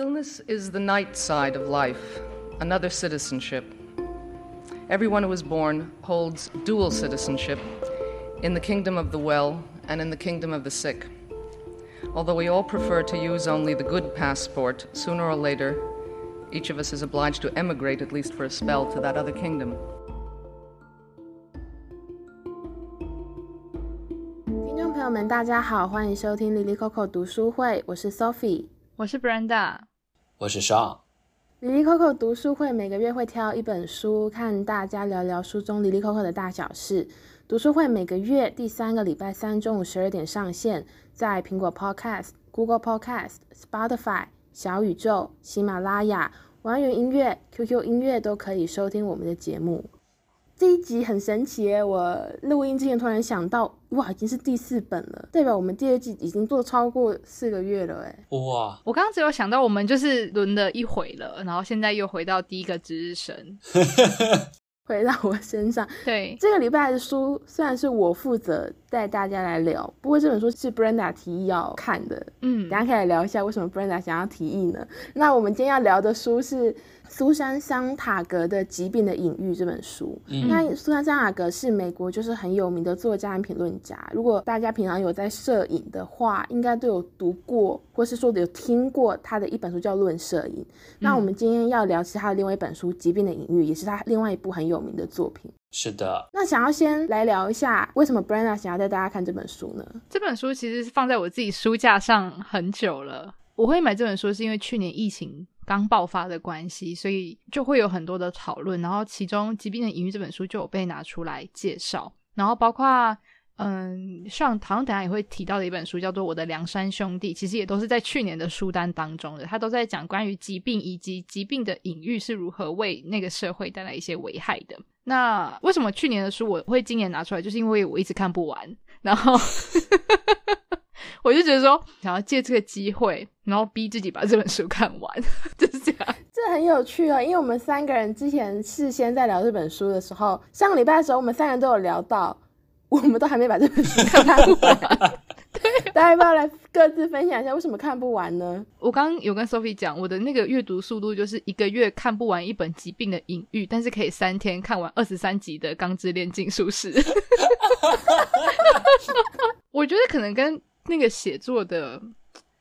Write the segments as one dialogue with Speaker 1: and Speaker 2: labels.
Speaker 1: Illness is the night side of life, another citizenship. Everyone who is born holds dual citizenship in the kingdom of the well and in the kingdom of the sick. Although we all prefer to use only the good passport, sooner or later, each of us is obliged to emigrate, at least for a spell, to that other kingdom.
Speaker 2: 听众朋友们，大家好，欢迎收听哩哩扣扣读书会，我是 Sophie。
Speaker 3: 我是 Brenda，
Speaker 4: 我是 Sean。
Speaker 2: 哩哩扣扣读书会每个月会挑一本书，看大家聊聊书中哩哩扣扣的大小事。读书会每个月第三个礼拜三中午十二点上线，在苹果 Podcast、Google Podcast、Spotify、小宇宙、喜马拉雅、网易云音乐、QQ 音乐都可以收听我们的节目。这一集很神奇耶！我录音之前突然想到，哇，已经是第四本了，代表我们第二季已经做超过四个月了，哎，
Speaker 4: 哇！
Speaker 3: 我刚刚只有想到，我们就是轮了一回了，然后现在又回到第一个值日生。
Speaker 2: 回到我身上，
Speaker 3: 对
Speaker 2: 这个礼拜的书虽然是我负责带大家来聊，不过这本书是 Brenda 提议要看的，
Speaker 3: 嗯，
Speaker 2: 大家可以来聊一下为什么 Brenda 想要提议呢？那我们今天要聊的书是苏珊·桑塔格的《疾病的隐喻》这本书。嗯、那苏珊·桑塔格是美国就是很有名的作家和评论家，如果大家平常有在摄影的话，应该都有读过，或是说有听过他的一本书叫《论摄影》。那我们今天要聊其他的另外一本书《疾病的隐喻》，也是他另外一部很有名的作品。
Speaker 4: 是的。
Speaker 2: 那想要先来聊一下，为什么 Brenna 想要带大家看这本书呢？
Speaker 3: 这本书其实是放在我自己书架上很久了。我会买这本书是因为去年疫情刚爆发的关系，所以就会有很多的讨论。然后其中《疾病的隐喻》这本书就有被拿出来介绍。然后包括嗯，像好像等下也会提到的一本书叫做《我的梁山兄弟》，其实也都是在去年的书单当中的。他都在讲关于疾病以及疾病的隐喻是如何为那个社会带来一些危害的。那为什么去年的书我会今年拿出来？就是因为我一直看不完，然后我就觉得说想要借这个机会，然后逼自己把这本书看完，就是这样。
Speaker 2: 这很有趣哦，因为我们三个人之前事先在聊这本书的时候，上个礼拜的时候，我们三个人都有聊到。我们都还没把这本书看完，大家要不要来各自分享一下为什么看不完呢？
Speaker 3: 我刚刚有跟 Sophie 讲，我的那个阅读速度就是一个月看不完一本疾病的隐喻，但是可以三天看完二十三集的《钢之炼金术师》。我觉得可能跟那个写作的。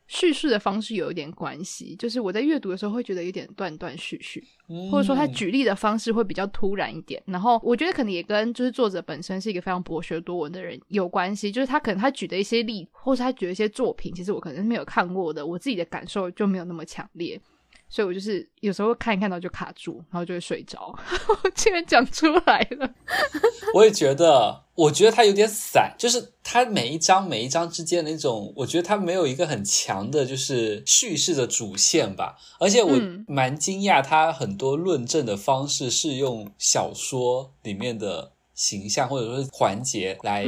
Speaker 3: 叙事的方式有一点关系，就是我在阅读的时候会觉得有点断断续续，嗯、或者说他举例的方式会比较突然一点。然后我觉得可能也跟就是作者本身是一个非常博学多闻的人有关系，就是他可能他举的一些例，或是他举的一些作品，其实我可能是没有看过的，我自己的感受就没有那么强烈。所以我就是有时候看一看到就卡住，然后就会睡着。我竟然讲出来了，
Speaker 4: 我也觉得，我觉得它有点散，就是它每一章每一章之间的那种，我觉得它没有一个很强的，就是叙事的主线吧。而且我蛮惊讶，它很多论证的方式是用小说里面的形象或者说是环节来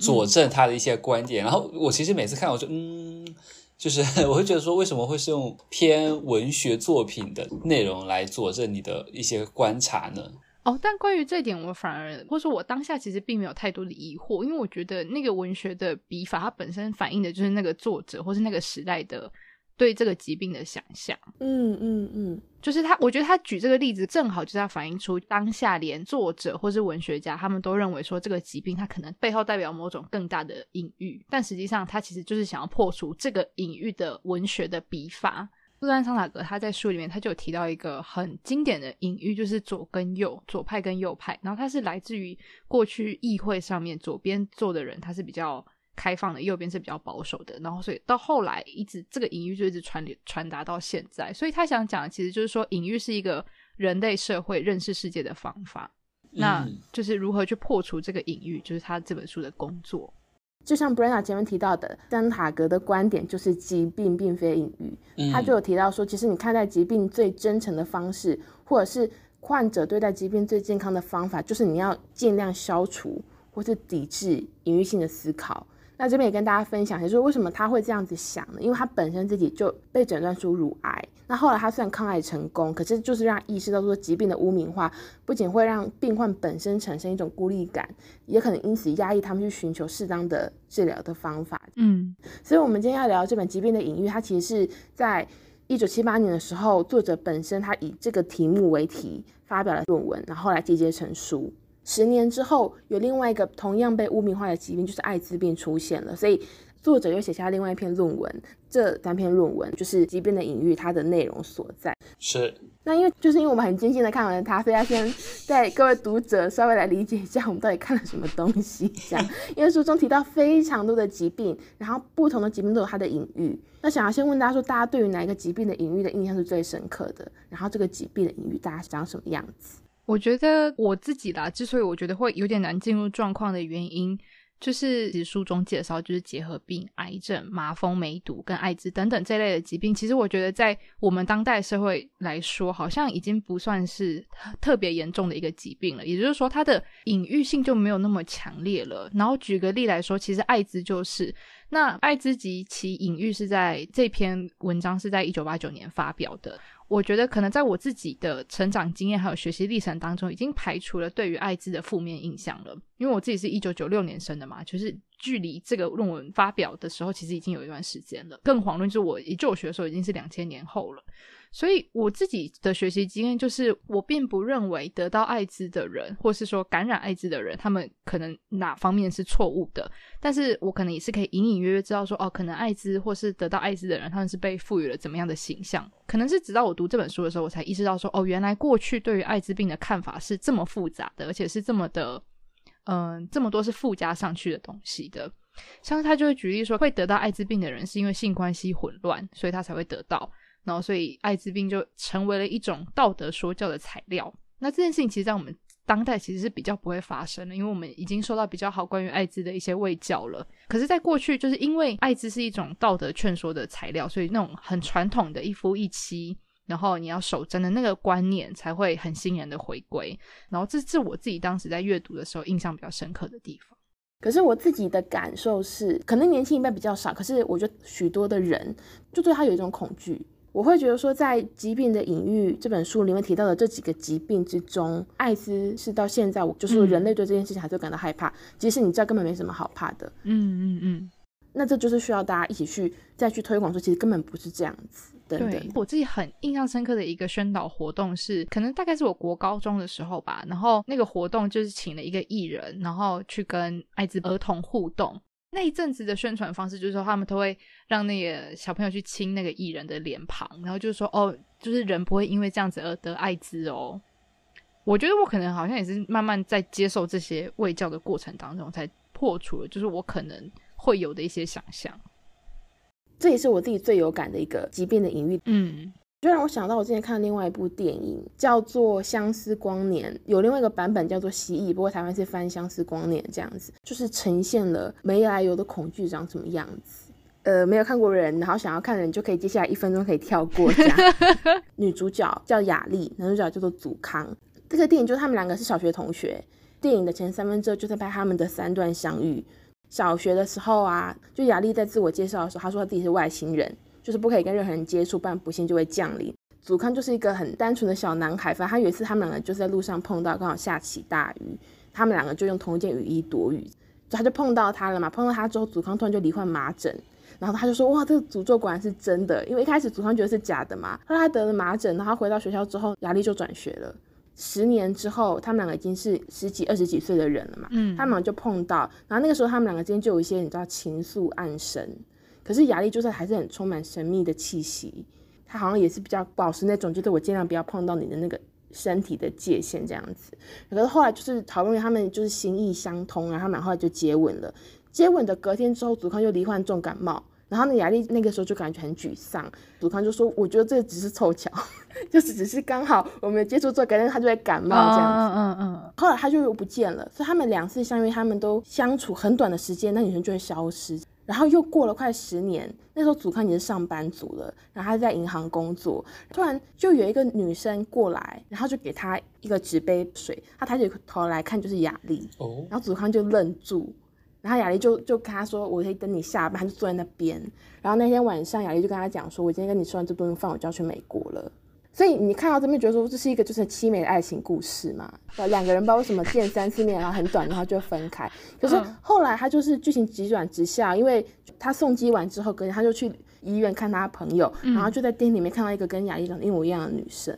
Speaker 4: 佐证他的一些观点。然后我其实每次看，我就嗯。就是 我会觉得说，为什么会是用偏文学作品的内容来佐证你的一些观察呢？
Speaker 3: 哦，但关于这一点，我反而或者说我当下其实并没有太多的疑惑，因为我觉得那个文学的笔法，它本身反映的就是那个作者或是那个时代的。对这个疾病的想象，
Speaker 2: 嗯嗯嗯，
Speaker 3: 就是他，我觉得他举这个例子正好就是要反映出当下连作者或是文学家他们都认为说这个疾病它可能背后代表某种更大的隐喻，但实际上他其实就是想要破除这个隐喻的文学的笔法。苏珊·桑塔格他在书里面他就有提到一个很经典的隐喻，就是左跟右，左派跟右派，然后他是来自于过去议会上面左边坐的人，他是比较。开放的右边是比较保守的，然后所以到后来一直这个隐喻就一直传流传达到现在，所以他想讲的其实就是说隐喻是一个人类社会认识世界的方法，嗯、那就是如何去破除这个隐喻，就是他这本书的工作。
Speaker 2: 就像 Brenda 前面提到的，丹塔格的观点就是疾病并非隐喻，嗯、他就有提到说，其实你看待疾病最真诚的方式，或者是患者对待疾病最健康的方法，就是你要尽量消除或是抵制隐喻性的思考。那这边也跟大家分享一下，就是为什么他会这样子想呢？因为他本身自己就被诊断出乳癌，那后来他虽然抗癌成功，可是就是让他意识到说疾病的污名化，不仅会让病患本身产生一种孤立感，也可能因此压抑他们去寻求适当的治疗的方法。
Speaker 3: 嗯，
Speaker 2: 所以我们今天要聊这本《疾病的隐喻》，它其实是在一九七八年的时候，作者本身他以这个题目为题发表了论文，然后后来集结成书。十年之后，有另外一个同样被污名化的疾病，就是艾滋病出现了，所以作者又写下另外一篇论文。这三篇论文就是疾病的隐喻，它的内容所在。
Speaker 4: 是。那
Speaker 2: 因为就是因为我们很精心的看完了它，所以要先 带各位读者稍微来理解一下我们到底看了什么东西。这样，因为书中提到非常多的疾病，然后不同的疾病都有它的隐喻。那想要先问大家说，大家对于哪一个疾病的隐喻的印象是最深刻的？然后这个疾病的隐喻大家长什么样子？
Speaker 3: 我觉得我自己啦，之所以我觉得会有点难进入状况的原因，就是其实书中介绍就是结核病、癌症、麻风、梅毒跟艾滋等等这类的疾病。其实我觉得在我们当代社会来说，好像已经不算是特别严重的一个疾病了。也就是说，它的隐喻性就没有那么强烈了。然后举个例来说，其实艾滋就是那艾滋及其隐喻是在这篇文章是在一九八九年发表的。我觉得可能在我自己的成长经验还有学习历程当中，已经排除了对于艾滋的负面印象了。因为我自己是一九九六年生的嘛，就是距离这个论文发表的时候，其实已经有一段时间了。更遑论是我一就学的时候，已经是两千年后了。所以我自己的学习经验就是，我并不认为得到艾滋的人，或是说感染艾滋的人，他们可能哪方面是错误的。但是我可能也是可以隐隐约约知道说，哦，可能艾滋或是得到艾滋的人，他们是被赋予了怎么样的形象。可能是直到我读这本书的时候，我才意识到说，哦，原来过去对于艾滋病的看法是这么复杂的，而且是这么的，嗯、这么多是附加上去的东西的。像是他就会举例说，会得到艾滋病的人是因为性关系混乱，所以他才会得到。然后，所以艾滋病就成为了一种道德说教的材料。那这件事情，其实，在我们当代其实是比较不会发生的，因为我们已经受到比较好关于艾滋的一些卫教了。可是，在过去，就是因为艾滋是一种道德劝说的材料，所以那种很传统的一夫一妻，然后你要守贞的那个观念，才会很欣然的回归。然后，这是我自己当时在阅读的时候印象比较深刻的地方。
Speaker 2: 可是我自己的感受是，可能年轻一辈比较少，可是我觉得许多的人就对他有一种恐惧。我会觉得说，在《疾病的隐喻》这本书里面提到的这几个疾病之中，艾滋是到现在，我就是人类对这件事情还是感到害怕。即使你知道根本没什么好怕的，
Speaker 3: 嗯嗯嗯，
Speaker 2: 那这就是需要大家一起去再去推广说，其实根本不是这样子。对，
Speaker 3: 对我自己很印象深刻的一个宣导活动是，可能大概是我国高中的时候吧，然后那个活动就是请了一个艺人，然后去跟艾滋儿童互动。那一阵子的宣传方式就是说，他们都会让那个小朋友去亲那个艺人的脸庞，然后就是说，哦，就是人不会因为这样子而得艾滋哦。我觉得我可能好像也是慢慢在接受这些卫教的过程当中，才破除了就是我可能会有的一些想象。
Speaker 2: 这也是我自己最有感的一个疾病的隐喻。
Speaker 3: 嗯。
Speaker 2: 就让我想到，我之前看的另外一部电影，叫做《相思光年》，有另外一个版本叫做《蜥蜴》，不过台湾是翻《相思光年》这样子，就是呈现了没来由的恐惧长什么样子。呃，没有看过人，然后想要看人，就可以接下来一分钟可以跳过这样。女主角叫雅丽，男主角叫做祖康。这个电影就他们两个是小学同学，电影的前三分之二就是拍他们的三段相遇。小学的时候啊，就雅丽在自我介绍的时候，她说她自己是外星人。就是不可以跟任何人接触，不然不幸就会降临。祖康就是一个很单纯的小男孩，反正他有一次他们两个就是在路上碰到，刚好下起大雨，他们两个就用同一件雨衣躲雨，就他就碰到他了嘛。碰到他之后，祖康突然就罹患麻疹，然后他就说：“哇，这个诅咒果然是真的。”因为一开始祖康觉得是假的嘛。后来他得了麻疹，然后他回到学校之后，雅丽就转学了。十年之后，他们两个已经是十几、二十几岁的人了嘛。嗯，他们俩就碰到，然后那个时候他们两个之间就有一些你知道情愫暗生。可是雅丽就是还是很充满神秘的气息，她好像也是比较保持那种，就是我尽量不要碰到你的那个身体的界限这样子。可是后来就是好不容易他们就是心意相通，然后他们后来就接吻了。接吻的隔天之后，祖康又罹患重感冒，然后呢，雅丽那个时候就感觉很沮丧。祖康就说：“我觉得这只是凑巧，就是只是刚好我们接触之后，隔天他就会感冒这样子。”
Speaker 3: 嗯嗯嗯。
Speaker 2: 后来他就又不见了，所以他们两次相遇，他们都相处很短的时间，那女生就会消失。然后又过了快十年，那时候祖康已经是上班族了，然后他在银行工作，突然就有一个女生过来，然后就给他一个纸杯水，他抬起头来看就是雅丽，哦，然后祖康就愣住，然后雅丽就就跟他说，我可以等你下班，他就坐在那边，然后那天晚上雅丽就跟他讲说，我今天跟你吃完这顿饭，我就要去美国了。所以你看到这边觉得说这是一个就是凄美的爱情故事嘛？两个人不知道为什么见三次面，然后很短，然后就分开。可是后来他就是剧情急转直下，因为他送机完之后，隔天他就去医院看他朋友，然后就在电影里面看到一个跟雅丽长得一模一样的女生。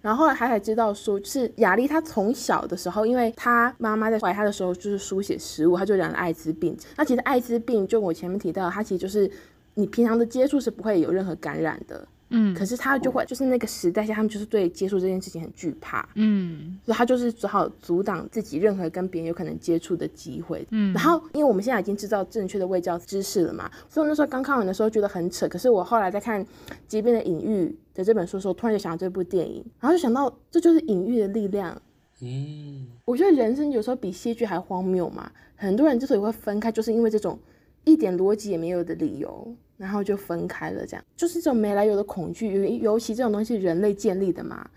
Speaker 2: 然后后来他才知道说，就是雅丽她从小的时候，因为她妈妈在怀她的时候就是输血失误，她就染了艾滋病。那其实艾滋病就我前面提到，它其实就是你平常的接触是不会有任何感染的。嗯，可是他就会，就是那个时代下，他们就是对接触这件事情很惧怕，嗯，所以他就是只好阻挡自己任何跟别人有可能接触的机会，嗯。然后，因为我们现在已经知道正确的卫教知识了嘛，所以我那时候刚看完的时候觉得很扯。可是我后来在看《疾病的隐喻》的这本书的时候，突然就想到这部电影，然后就想到这就是隐喻的力量，嗯。我觉得人生有时候比戏剧还荒谬嘛，很多人之所以会分开，就是因为这种一点逻辑也没有的理由。然后就分开了，这样就是这种没来由的恐惧，尤尤其这种东西人类建立的嘛，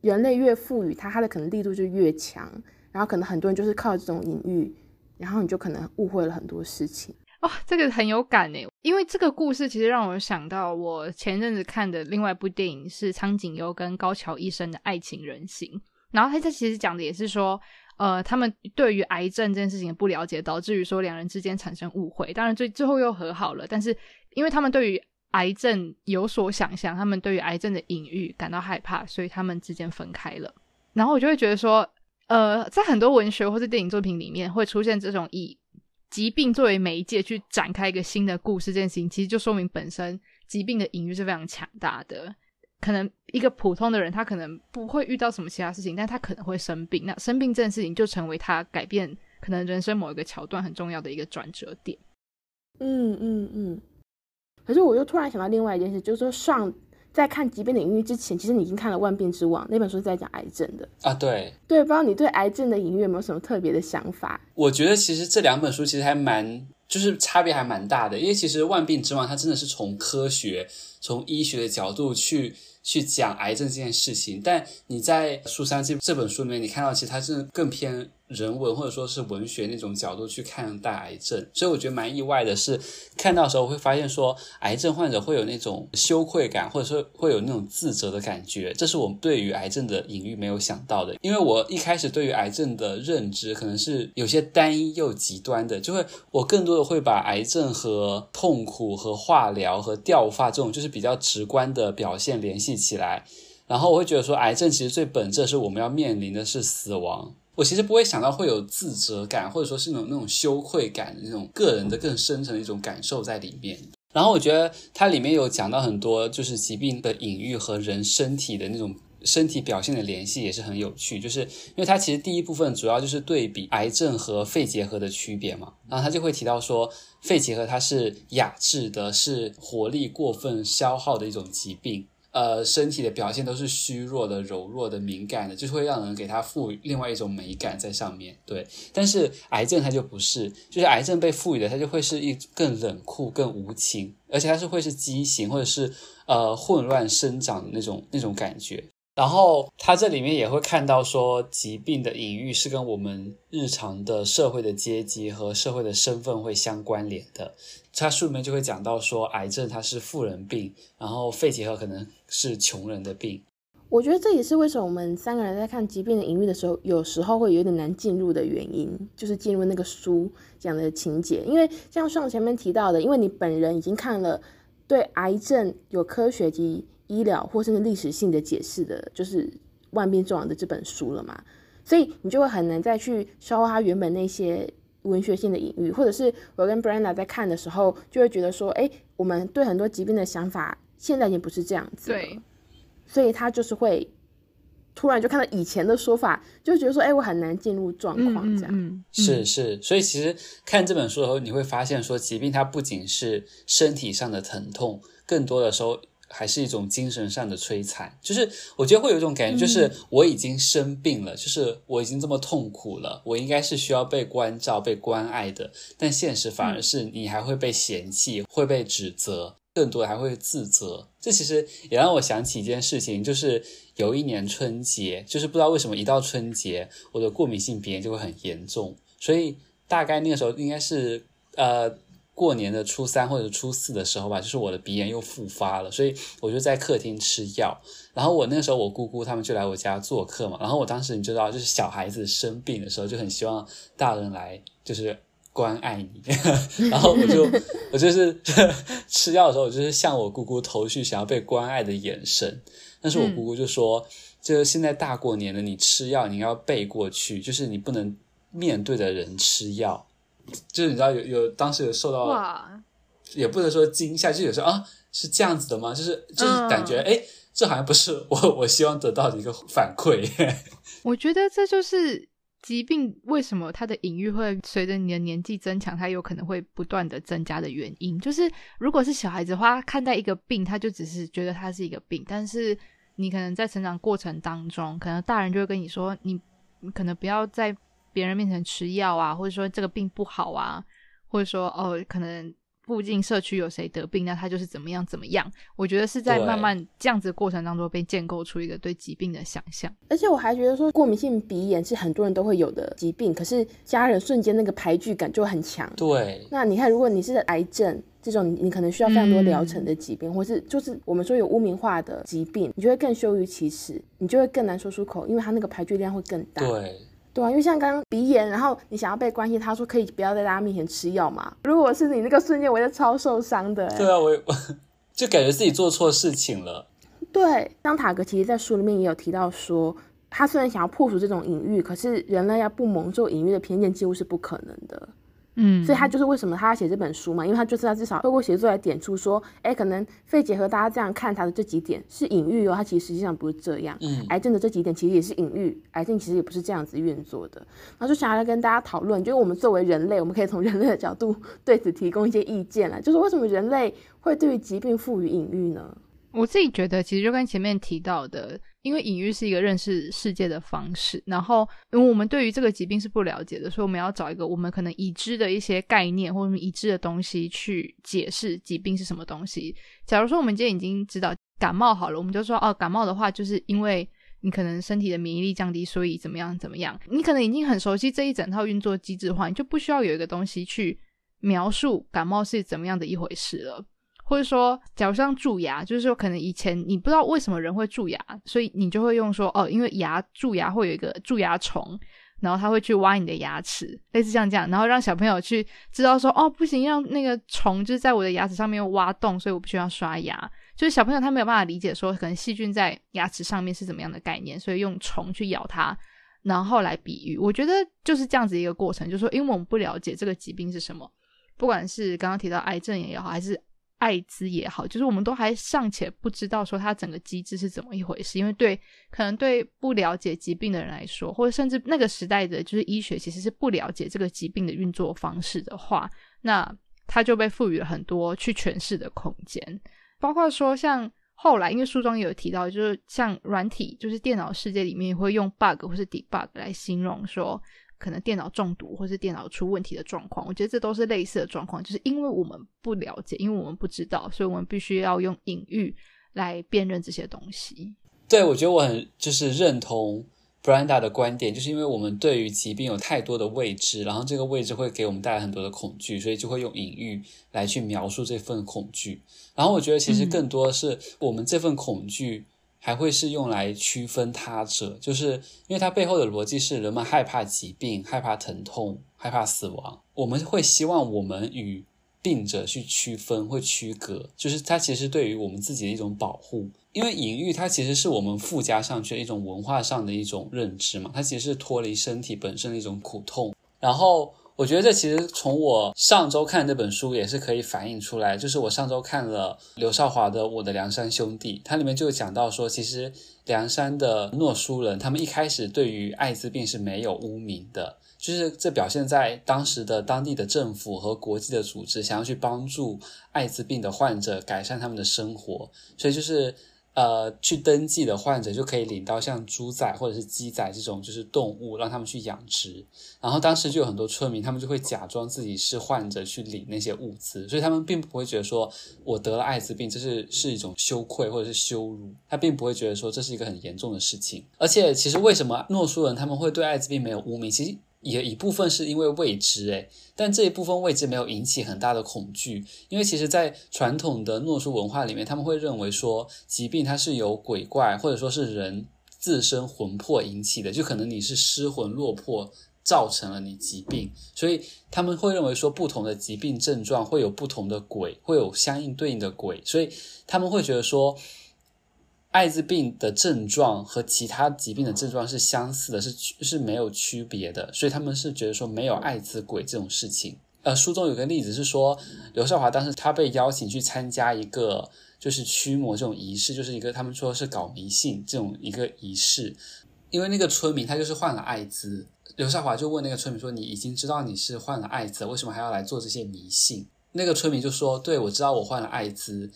Speaker 2: 人类越赋予它，它的可能力度就越强。然后可能很多人就是靠这种隐喻，然后你就可能误会了很多事情。
Speaker 3: 哦，这个很有感诶，因为这个故事其实让我想到我前阵子看的另外一部电影是苍井优跟高桥一生的《爱情人形》，然后他这其实讲的也是说。呃，他们对于癌症这件事情的不了解，导致于说两人之间产生误会。当然最最后又和好了，但是因为他们对于癌症有所想象，他们对于癌症的隐喻感到害怕，所以他们之间分开了。然后我就会觉得说，呃，在很多文学或是电影作品里面会出现这种以疾病作为媒介去展开一个新的故事，这件事情其实就说明本身疾病的隐喻是非常强大的。可能一个普通的人，他可能不会遇到什么其他事情，但他可能会生病。那生病这件事情就成为他改变可能人生某一个桥段很重要的一个转折点。
Speaker 2: 嗯嗯嗯。可是我又突然想到另外一件事，就是说上在看《疾病的隐喻》之前，其实你已经看了《万变之王》那本书，是在讲癌症的
Speaker 4: 啊。对
Speaker 2: 对，不知道你对癌症的隐喻有没有什么特别的想法？
Speaker 4: 我觉得其实这两本书其实还蛮，就是差别还蛮大的。因为其实《万病之王》它真的是从科学、从医学的角度去。去讲癌症这件事情，但你在《书山》这这本书里面，你看到其实它是更偏人文或者说是文学那种角度去看待癌症，所以我觉得蛮意外的是，看到时候会发现说，癌症患者会有那种羞愧感，或者说会有那种自责的感觉，这是我对于癌症的隐喻没有想到的。因为我一开始对于癌症的认知可能是有些单一又极端的，就会我更多的会把癌症和痛苦和化疗和掉发这种就是比较直观的表现联系起来，然后我会觉得说，癌症其实最本质是我们要面临的是死亡。我其实不会想到会有自责感，或者说是那种那种羞愧感，那种个人的更深层的一种感受在里面。然后我觉得它里面有讲到很多，就是疾病的隐喻和人身体的那种身体表现的联系也是很有趣。就是因为它其实第一部分主要就是对比癌症和肺结核的区别嘛，然后他就会提到说，肺结核它是亚致的，是活力过分消耗的一种疾病。呃，身体的表现都是虚弱的、柔弱的、敏感的，就会让人给它赋予另外一种美感在上面。对，但是癌症它就不是，就是癌症被赋予的，它就会是一更冷酷、更无情，而且它是会是畸形或者是呃混乱生长的那种那种感觉。然后他这里面也会看到说，疾病的隐喻是跟我们日常的社会的阶级和社会的身份会相关联的。他书里面就会讲到说，癌症它是富人病，然后肺结核可能是穷人的病。
Speaker 2: 我觉得这也是为什么我们三个人在看疾病的隐喻的时候，有时候会有点难进入的原因，就是进入那个书讲的情节。因为像上前面提到的，因为你本人已经看了对癌症有科学及医疗或甚至历史性的解释的，就是《万病之王》的这本书了嘛，所以你就会很难再去消化它原本那些文学性的隐喻，或者是我跟 Brenda 在看的时候，就会觉得说，哎，我们对很多疾病的想法现在已经不是这样子了，对，所以他就是会突然就看到以前的说法，就觉得说，哎，我很难进入状况，这样，
Speaker 3: 嗯嗯、
Speaker 4: 是是，所以其实看这本书的时候，你会发现说，疾病它不仅是身体上的疼痛，更多的时候。还是一种精神上的摧残，就是我觉得会有一种感觉，就是我已经生病了，嗯、就是我已经这么痛苦了，我应该是需要被关照、被关爱的，但现实反而是你还会被嫌弃、嗯、会被指责，更多的还会自责。这其实也让我想起一件事情，就是有一年春节，就是不知道为什么一到春节，我的过敏性鼻炎就会很严重，所以大概那个时候应该是呃。过年的初三或者初四的时候吧，就是我的鼻炎又复发了，所以我就在客厅吃药。然后我那个时候，我姑姑他们就来我家做客嘛。然后我当时你知道，就是小孩子生病的时候，就很希望大人来就是关爱你。然后我就我就是 吃药的时候，我就是向我姑姑投去想要被关爱的眼神。但是我姑姑就说，嗯、就现在大过年的，你吃药你要背过去，就是你不能面对着人吃药。就是你知道有有当时有受到，也不能说惊吓，就有时候啊是这样子的吗？就是就是感觉哎、嗯，这好像不是我我希望得到的一个反馈。
Speaker 3: 我觉得这就是疾病为什么它的隐喻会随着你的年纪增强，它有可能会不断的增加的原因。就是如果是小孩子的话，看待一个病，他就只是觉得它是一个病，但是你可能在成长过程当中，可能大人就会跟你说，你你可能不要在别人面前吃药啊，或者说这个病不好啊，或者说哦，可能。附近社区有谁得病，那他就是怎么样怎么样。我觉得是在慢慢这样子的过程当中被建构出一个对疾病的想象。
Speaker 2: 而且我还觉得说，过敏性鼻炎是很多人都会有的疾病，可是家人瞬间那个排拒感就很强。
Speaker 4: 对。
Speaker 2: 那你看，如果你是癌症这种，你可能需要非常多疗程的疾病，嗯、或是就是我们说有污名化的疾病，你就会更羞于启齿，你就会更难说出口，因为它那个排拒量会更大。
Speaker 4: 对。
Speaker 2: 对啊，因为像刚刚鼻炎，然后你想要被关心，他说可以不要在大家面前吃药嘛。如果是你那个瞬间，我就超受伤的。
Speaker 4: 对啊，我 就感觉自己做错事情了。
Speaker 2: 对，当塔格其实在书里面也有提到说，他虽然想要破除这种隐喻，可是人类要不蒙受隐喻的偏见几乎是不可能的。嗯，所以他就是为什么他要写这本书嘛，因为他就是要至少透过写作来点出说，哎，可能肺结核大家这样看他的这几点是隐喻哦，他其实实际上不是这样。嗯，癌症的这几点其实也是隐喻，癌症其实也不是这样子运作的。然后就想要来跟大家讨论，就是我们作为人类，我们可以从人类的角度对此提供一些意见了，就是为什么人类会对于疾病赋予隐喻呢？
Speaker 3: 我自己觉得，其实就跟前面提到的。因为隐喻是一个认识世界的方式，然后因为我们对于这个疾病是不了解的，所以我们要找一个我们可能已知的一些概念或者已知的东西去解释疾病是什么东西。假如说我们今天已经知道感冒好了，我们就说哦，感冒的话就是因为你可能身体的免疫力降低，所以怎么样怎么样。你可能已经很熟悉这一整套运作机制的话，你就不需要有一个东西去描述感冒是怎么样的一回事了。或者说，假如像蛀牙，就是说可能以前你不知道为什么人会蛀牙，所以你就会用说哦，因为牙蛀牙会有一个蛀牙虫，然后它会去挖你的牙齿，类似像这样，然后让小朋友去知道说哦，不行，让那个虫就是在我的牙齿上面挖洞，所以我不需要刷牙。就是小朋友他没有办法理解说可能细菌在牙齿上面是怎么样的概念，所以用虫去咬它，然后来比喻。我觉得就是这样子一个过程，就是说因为我们不了解这个疾病是什么，不管是刚刚提到癌症也好，还是。艾滋也好，就是我们都还尚且不知道说它整个机制是怎么一回事，因为对可能对不了解疾病的人来说，或者甚至那个时代的就是医学其实是不了解这个疾病的运作方式的话，那它就被赋予了很多去诠释的空间，包括说像后来，因为书中也有提到，就是像软体，就是电脑世界里面也会用 bug 或是 debug 来形容说。可能电脑中毒或是电脑出问题的状况，我觉得这都是类似的状况，就是因为我们不了解，因为我们不知道，所以我们必须要用隐喻来辨认这些东西。
Speaker 4: 对，我觉得我很就是认同 Brenda 的观点，就是因为我们对于疾病有太多的未知，然后这个未知会给我们带来很多的恐惧，所以就会用隐喻来去描述这份恐惧。然后我觉得其实更多的是我们这份恐惧。还会是用来区分他者，就是因为它背后的逻辑是人们害怕疾病、害怕疼痛、害怕死亡。我们会希望我们与病者去区分、会区隔，就是它其实对于我们自己的一种保护。因为隐喻它其实是我们附加上去的一种文化上的一种认知嘛，它其实是脱离身体本身的一种苦痛，然后。我觉得这其实从我上周看这本书也是可以反映出来，就是我上周看了刘少华的《我的梁山兄弟》，它里面就讲到说，其实梁山的诺苏人他们一开始对于艾滋病是没有污名的，就是这表现在当时的当地的政府和国际的组织想要去帮助艾滋病的患者改善他们的生活，所以就是。呃，去登记的患者就可以领到像猪仔或者是鸡仔这种就是动物，让他们去养殖。然后当时就有很多村民，他们就会假装自己是患者去领那些物资，所以他们并不会觉得说我得了艾滋病这是是一种羞愧或者是羞辱，他并不会觉得说这是一个很严重的事情。而且其实为什么诺苏人他们会对艾滋病没有污名？其实。也一部分是因为未知，诶，但这一部分未知没有引起很大的恐惧，因为其实，在传统的诺苏文化里面，他们会认为说，疾病它是由鬼怪或者说是人自身魂魄引起的，就可能你是失魂落魄造成了你疾病，所以他们会认为说不同的疾病症状会有不同的鬼，会有相应对应的鬼，所以他们会觉得说，艾滋病的症状和其他疾病的症状是相似的，是是没有区别的，所以他们是觉得说没有艾滋鬼这种事情。呃，书中有个例子是说，刘少华当时他被邀请去参加一个就是驱魔这种仪式，就是一个他们说是搞迷信这种一个仪式，因为那个村民他就是患了艾滋。刘少华就问那个村民说：“你已经知道你是患了艾滋，为什么还要来做这些迷信？”那个村民就说：“对，我知道我患了艾滋，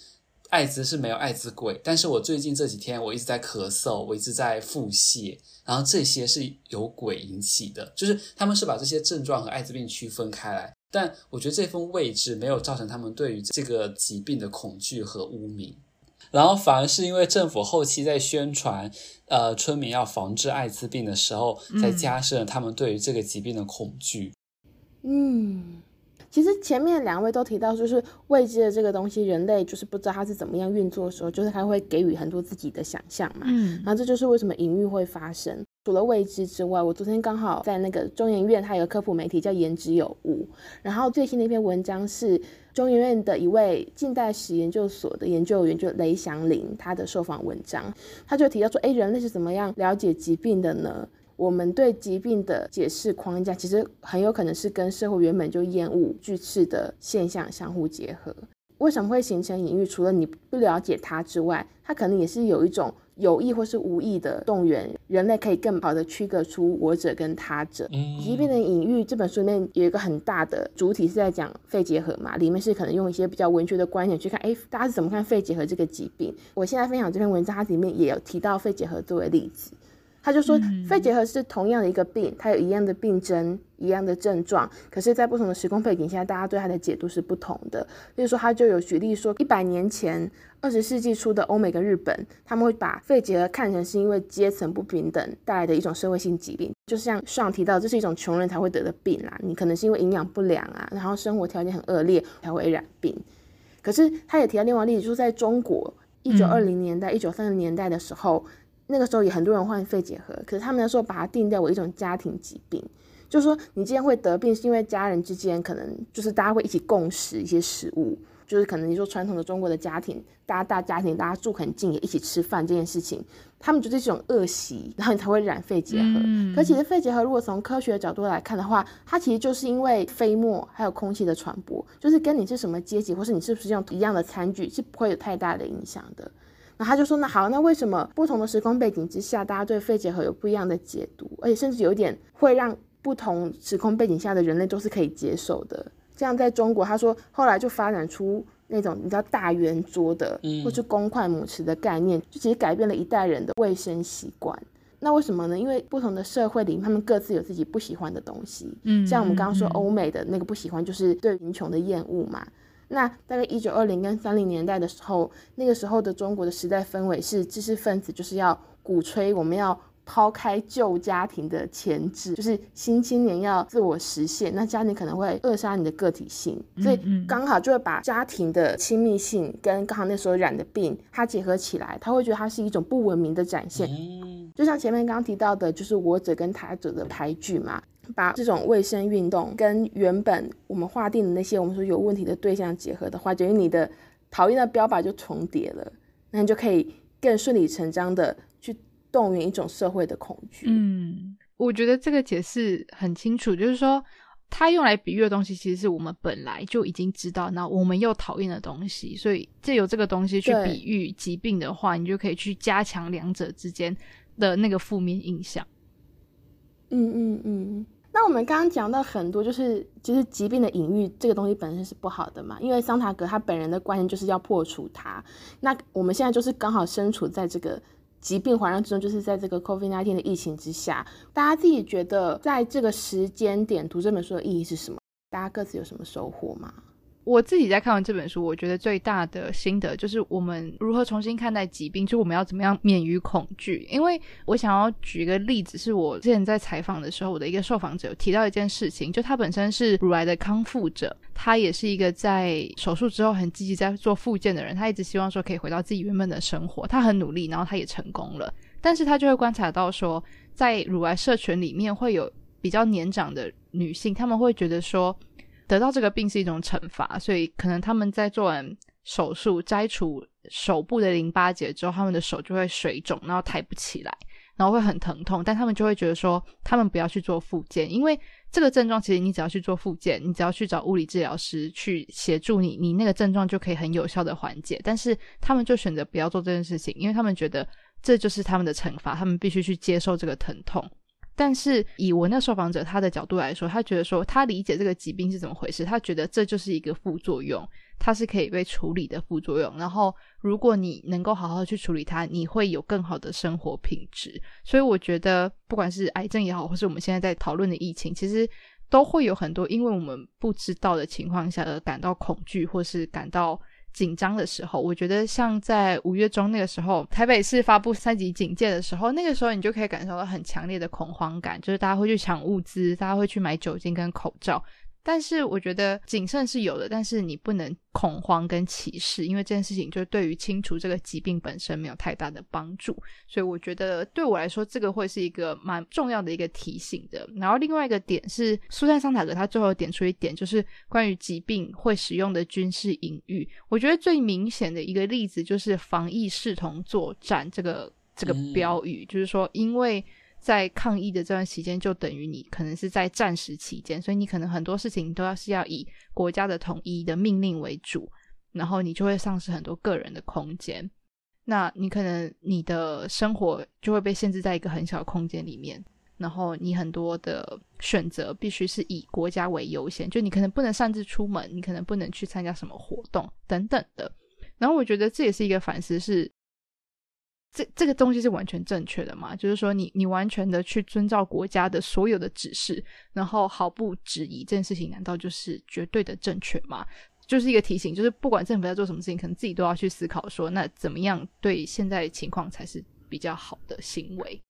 Speaker 4: 艾滋是没有艾滋鬼，但是我最近这几天我一直在咳嗽，我一直在腹泻，然后这些是由鬼引起的，就是他们是把这些症状和艾滋病区分开来，但我觉得这份位置没有造成他们对于这个疾病的恐惧和污名。”然后反而是因为政府后期在宣传，呃，村民要防治艾滋病的时候，才加深了他们对于这个疾病的恐惧。
Speaker 2: 嗯，其实前面两位都提到，就是未知的这个东西，人类就是不知道它是怎么样运作的时候，就是它会给予很多自己的想象嘛。嗯，然后这就是为什么隐喻会发生。除了未知之外，我昨天刚好在那个中研院，它有个科普媒体叫言之有物，然后最新的一篇文章是中研院的一位近代史研究所的研究员，就雷祥林他的受访文章，他就提到说，哎，人类是怎么样了解疾病的呢？我们对疾病的解释框架，其实很有可能是跟社会原本就厌恶拒斥的现象相互结合。为什么会形成隐喻？除了你不了解它之外，它可能也是有一种。有意或是无意的动员，人类可以更好的区隔出我者跟他者。疾病的隐喻这本书里面有一个很大的主体是在讲肺结核嘛，里面是可能用一些比较文学的观点去看，哎，大家是怎么看肺结核这个疾病？我现在分享这篇文章，它里面也有提到肺结核作为例子。他就说，肺结核是同样的一个病，它有一样的病症、一样的症状，可是，在不同的时空背景下，大家对它的解读是不同的。例如说，他就有举例说，一百年前，二十世纪初的欧美跟日本，他们会把肺结核看成是因为阶层不平等带来的一种社会性疾病，就像上提到，这是一种穷人才会得的病啦。你可能是因为营养不良啊，然后生活条件很恶劣才会染病。可是，他也提到另外例子，就是在中国一九二零年代、一九三零年代的时候。那个时候也很多人患肺结核，可是他们那时候把它定调为一种家庭疾病，就是说你今天会得病，是因为家人之间可能就是大家会一起共食一些食物，就是可能你说传统的中国的家庭，大家大家庭大家住很近，也一起吃饭这件事情，他们就是这种恶习，然后你才会染肺结核。嗯、可其实肺结核如果从科学的角度来看的话，它其实就是因为飞沫还有空气的传播，就是跟你是什么阶级，或是你是不是用一样的餐具，是不会有太大的影响的。那他就说，那好，那为什么不同的时空背景之下，大家对肺结核有不一样的解读，而且甚至有一点会让不同时空背景下的人类都是可以接受的？这样在中国，他说后来就发展出那种你知道大圆桌的，或是公筷母匙的概念，就其实改变了一代人的卫生习惯。那为什么呢？因为不同的社会里，他们各自有自己不喜欢的东西。嗯，像我们刚刚说欧美的那个不喜欢，就是对贫穷的厌恶嘛。那大概一九二零跟三零年代的时候，那个时候的中国的时代氛围是知识分子就是要鼓吹我们要抛开旧家庭的前置，就是新青年要自我实现。那家庭可能会扼杀你的个体性，所以刚好就会把家庭的亲密性跟刚好那时候染的病它结合起来，他会觉得它是一种不文明的展现。就像前面刚刚提到的，就是我者跟他者的排拒嘛。把这种卫生运动跟原本我们划定的那些我们说有问题的对象结合的话，等于你的讨厌的标靶就重叠了，那你就可以更顺理成章的去动员一种社会的恐惧。嗯，
Speaker 3: 我觉得这个解释很清楚，就是说它用来比喻的东西，其实是我们本来就已经知道，那我们又讨厌的东西，所以借由这个东西去比喻疾病的话，你就可以去加强两者之间的那个负面印象。
Speaker 2: 嗯嗯嗯。那我们刚刚讲到很多，就是其实疾病的隐喻这个东西本身是不好的嘛，因为桑塔格他本人的观念就是要破除它。那我们现在就是刚好身处在这个疾病环绕之中，就是在这个 COVID-19 的疫情之下，大家自己觉得在这个时间点读这本书的意义是什么？大家各自有什么收获吗？
Speaker 3: 我自己在看完这本书，我觉得最大的心得就是我们如何重新看待疾病，就我们要怎么样免于恐惧。因为我想要举一个例子，是我之前在采访的时候，我的一个受访者有提到一件事情，就他本身是乳癌的康复者，他也是一个在手术之后很积极在做复健的人，他一直希望说可以回到自己原本的生活，他很努力，然后他也成功了，但是他就会观察到说，在乳癌社群里面会有。比较年长的女性，她们会觉得说得到这个病是一种惩罚，所以可能他们在做完手术摘除手部的淋巴结之后，他们的手就会水肿，然后抬不起来，然后会很疼痛，但他们就会觉得说，他们不要去做复健，因为这个症状其实你只要去做复健，你只要去找物理治疗师去协助你，你那个症状就可以很有效的缓解。但是他们就选择不要做这件事情，因为他们觉得这就是他们的惩罚，他们必须去接受这个疼痛。但是以我那受访者他的角度来说，他觉得说他理解这个疾病是怎么回事，他觉得这就是一个副作用，它是可以被处理的副作用。然后如果你能够好好去处理它，你会有更好的生活品质。所以我觉得不管是癌症也好，或是我们现在在讨论的疫情，其实都会有很多因为我们不知道的情况下而感到恐惧，或是感到。紧张的时候，我觉得像在五月中那个时候，台北市发布三级警戒的时候，那个时候你就可以感受到很强烈的恐慌感，就是大家会去抢物资，大家会去买酒精跟口罩。但是我觉得谨慎是有的，但是你不能恐慌跟歧视，因为这件事情就对于清除这个疾病本身没有太大的帮助。所以我觉得对我来说，这个会是一个蛮重要的一个提醒的。然后另外一个点是，苏珊桑塔格他最后点出一点，就是关于疾病会使用的军事隐喻。我觉得最明显的一个例子就是“防疫视同作战”这个这个标语，就是说因为。在抗疫的这段期间，就等于你可能是在战时期间，所以你可能很多事情都要是要以国家的统一的命令为主，然后你就会丧失很多个人的空间。那你可能你的生活就会被限制在一个很小的空间里面，然后你很多的选择必须是以国家为优先，就你可能不能擅自出门，你可能不能去参加什么活动等等的。然后我觉得这也是一个反思是。这这个东西是完全正确的吗？就是说你，你完全的去遵照国家的所有的指示，然后毫不质疑这件事情，难道就是绝对的正确吗？就是一个提醒，就是不管政府在做什么事情，可能自己都要去思考说，那怎么样对现在情况才是比较好的行为？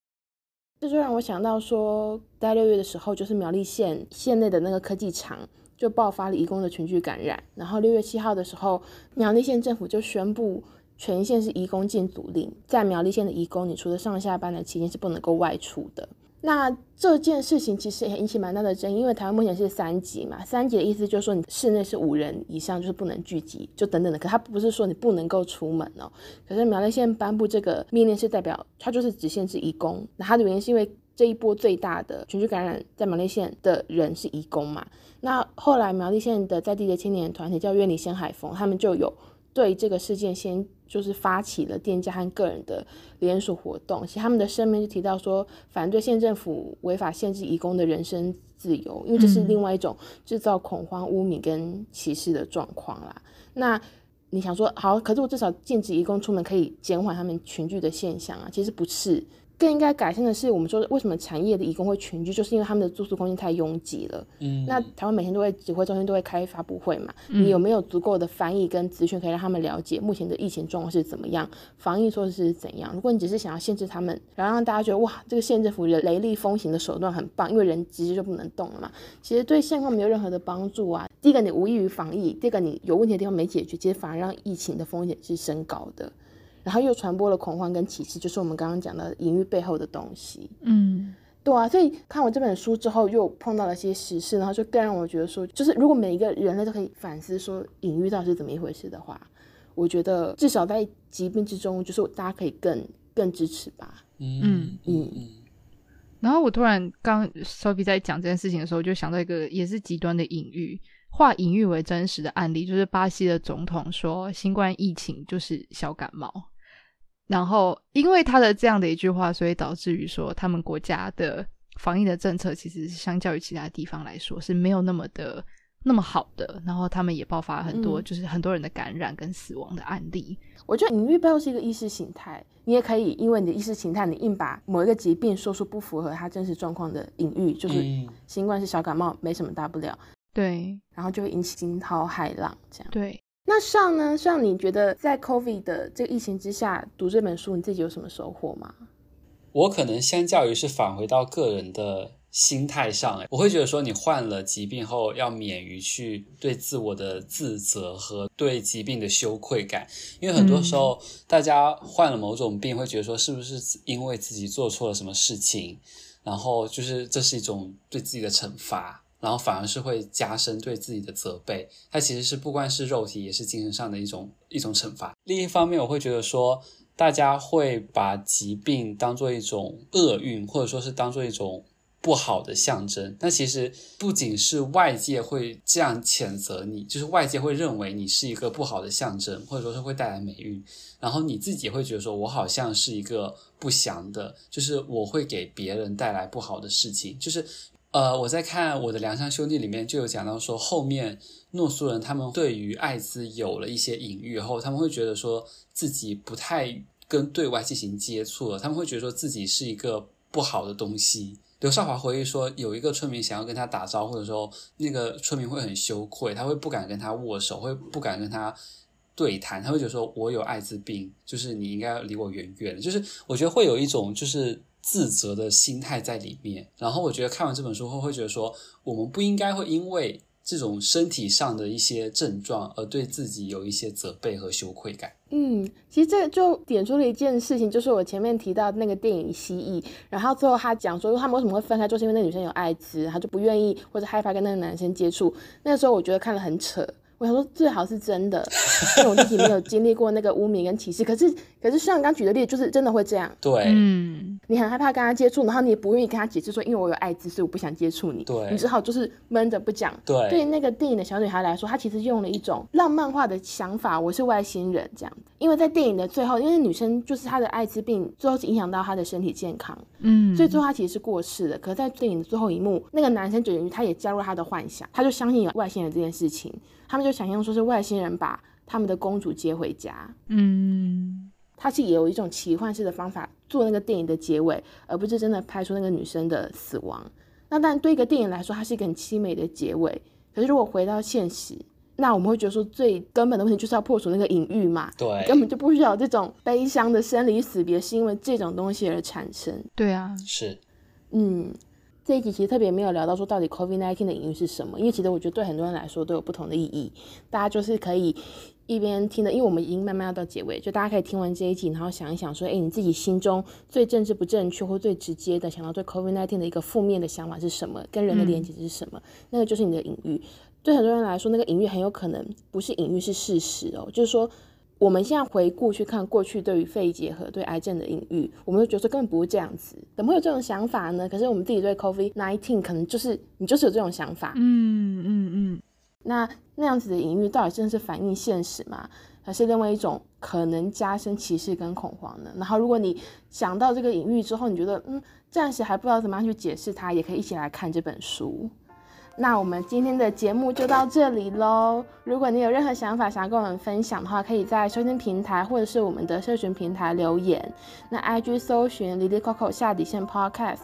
Speaker 2: 这就让我想到说，在六月的时候，就是苗栗县县内的那个科技厂就爆发了移工的群聚感染，然后六月七号的时候，苗栗县政府就宣布。全县是移工禁足令，在苗栗县的移工，你除了上下班的期间是不能够外出的。那这件事情其实也引起蛮大的争议，因为台湾目前是三级嘛，三级的意思就是说你室内是五人以上就是不能聚集，就等等的。可它不是说你不能够出门哦。可是苗栗县颁布这个命令是代表它就是只限制移工，那它的原因是因为这一波最大的群聚感染在苗栗县的人是移工嘛。那后来苗栗县的在地的青年团体叫愿里先海峰，他们就有对这个事件先。就是发起了店家和个人的联署活动，其实他们的声明就提到说，反对县政府违法限制移工的人身自由，因为这是另外一种制造恐慌、污名跟歧视的状况啦。那你想说，好，可是我至少禁止移工出门，可以减缓他们群聚的现象啊？其实不是。更应该改善的是，我们说为什么产业的移工会群聚，就是因为他们的住宿空间太拥挤了。嗯，那台湾每天都会指挥中心都会开发布会嘛，嗯、你有没有足够的翻译跟资讯可以让他们了解目前的疫情状况是怎么样，防疫措施是怎样？如果你只是想要限制他们，然后让大家觉得哇，这个县政府的雷厉风行的手段很棒，因为人直接就不能动了嘛，其实对现况没有任何的帮助啊。第一个，你无异于防疫；第二个，你有问题的地方没解决，其实反而让疫情的风险是升高的。然后又传播了恐慌跟歧视，就是我们刚刚讲的隐喻背后的东西。嗯，对啊，所以看完这本书之后，又碰到了一些时事，然后就更让我觉得说，就是如果每一个人类都可以反思说隐喻到底是怎么一回事的话，我觉得至少在疾病之中，就是大家可以更更支持吧。嗯嗯嗯。
Speaker 3: 然后我突然刚 Sophie 在讲这件事情的时候，就想到一个也是极端的隐喻。化隐喻为真实的案例，就是巴西的总统说，新冠疫情就是小感冒。然后，因为他的这样的一句话，所以导致于说，他们国家的防疫的政策其实相较于其他地方来说是没有那么的那么好的。然后，他们也爆发了很多，嗯、就是很多人的感染跟死亡的案例。
Speaker 2: 我觉得隐喻背后是一个意识形态，你也可以因为你的意识形态，你硬把某一个疾病说出不符合它真实状况的隐喻，就是新冠是小感冒，没什么大不了。
Speaker 3: 对，
Speaker 2: 然后就会引起惊涛骇浪，这样。
Speaker 3: 对。
Speaker 2: 那上呢？上你觉得在 COVID 的这个疫情之下读这本书，你自己有什么收获吗？
Speaker 4: 我可能相较于是返回到个人的心态上，我会觉得说，你患了疾病后要免于去对自我的自责和对疾病的羞愧感，因为很多时候大家患了某种病，会觉得说是不是因为自己做错了什么事情。然后就是这是一种对自己的惩罚，然后反而是会加深对自己的责备。它其实是不光是肉体，也是精神上的一种一种惩罚。另一方面，我会觉得说，大家会把疾病当做一种厄运，或者说是当做一种。不好的象征，但其实不仅是外界会这样谴责你，就是外界会认为你是一个不好的象征，或者说是会带来霉运，然后你自己会觉得说，我好像是一个不祥的，就是我会给别人带来不好的事情。就是，呃，我在看我的良乡兄弟里面就有讲到说，后面诺苏人他们对于艾滋有了一些隐喻后，他们会觉得说自己不太跟对外进行接触了，他们会觉得说自己是一个不好的东西。刘少华回忆说，有一个村民想要跟他打招呼的时候，那个村民会很羞愧，他会不敢跟他握手，会不敢跟他对谈，他会觉得说：“我有艾滋病，就是你应该离我远远的。”就是我觉得会有一种就是自责的心态在里面。然后我觉得看完这本书后，会觉得说，我们不应该会因为这种身体上的一些症状而对自己有一些责备和羞愧感。
Speaker 2: 嗯，其实这就点出了一件事情，就是我前面提到那个电影《蜥蜴》，然后最后他讲说，他们为什么会分开，就是因为那女生有艾滋，他就不愿意或者害怕跟那个男生接触。那时候我觉得看了很扯。我想说最好是真的，因为我自己没有 经历过那个污名跟歧视。可是，可是像刚举的例子，就是真的会这样。
Speaker 4: 对，
Speaker 3: 嗯，
Speaker 2: 你很害怕跟他接触，然后你也不愿意跟他解释说，因为我有艾滋，所以我不想接触你。
Speaker 4: 对，
Speaker 2: 你只好就是闷着不讲。
Speaker 4: 对，
Speaker 2: 对那个电影的小女孩来说，她其实用了一种浪漫化的想法，我是外星人这样。因为在电影的最后，因为女生就是她的艾滋病，最后是影响到她的身体健康，
Speaker 3: 嗯，
Speaker 2: 所以最后她其实是过世的。可是在电影的最后一幕，那个男生等于他也加入她的幻想，他就相信有外星人这件事情。他们就想象说是外星人把他们的公主接回家，
Speaker 3: 嗯，
Speaker 2: 他是也有一种奇幻式的方法做那个电影的结尾，而不是真的拍出那个女生的死亡。那但对一个电影来说，它是一个很凄美的结尾。可是如果回到现实，那我们会觉得说最根本的问题就是要破除那个隐喻嘛，
Speaker 4: 对，
Speaker 2: 根本就不需要这种悲伤的生离死别，是因为这种东西而产生。
Speaker 3: 对啊，
Speaker 4: 是，
Speaker 2: 嗯。这一集其实特别没有聊到说到底 COVID-19 的隐喻是什么，因为其实我觉得对很多人来说都有不同的意义。大家就是可以一边听的，因为我们已经慢慢要到结尾，就大家可以听完这一集，然后想一想说，哎，你自己心中最政治不正确或最直接的想到对 COVID-19 的一个负面的想法是什么？跟人的连接是什么？嗯、那个就是你的隐喻。对很多人来说，那个隐喻很有可能不是隐喻，是事实哦，就是说。我们现在回顾去看过去对于肺结核、对癌症的隐喻，我们就觉得说根本不是这样子，怎么会有这种想法呢？可是我们自己对 COVID-19 可能就是你就是有这种想法，
Speaker 3: 嗯嗯嗯。
Speaker 2: 那那样子的隐喻到底真的是反映现实吗？还是另外一种可能加深歧视跟恐慌呢？然后如果你想到这个隐喻之后，你觉得嗯，暂时还不知道怎么样去解释它，也可以一起来看这本书。那我们今天的节目就到这里喽。如果你有任何想法想要跟我们分享的话，可以在收听平台或者是我们的社群平台留言。那 IG 搜寻 Lily Coco 下底线 Podcast，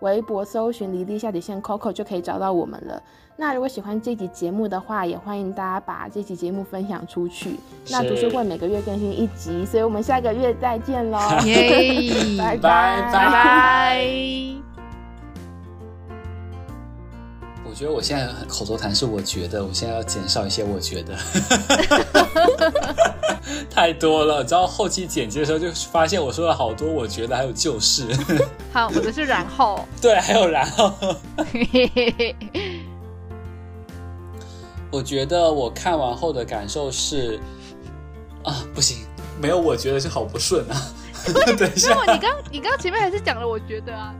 Speaker 2: 微博搜寻 Lily 下底线 Coco 就可以找到我们了。那如果喜欢这集节目的话，也欢迎大家把这集节目分享出去。那读书会每个月更新一集，所以我们下个月再见喽！
Speaker 3: 耶，
Speaker 2: 拜拜拜拜。
Speaker 4: 觉得我现在口头禅是我觉得，我现在要减少一些我觉得，太多了。你知道后期剪辑的时候就发现我说了好多我觉得，还有就是。
Speaker 3: 好，我的是然后。
Speaker 4: 对，还有然后。我觉得我看完后的感受是，啊，不行，没有我觉得就好不顺啊。等一下，
Speaker 3: 你刚你刚前面还是讲了我觉得啊。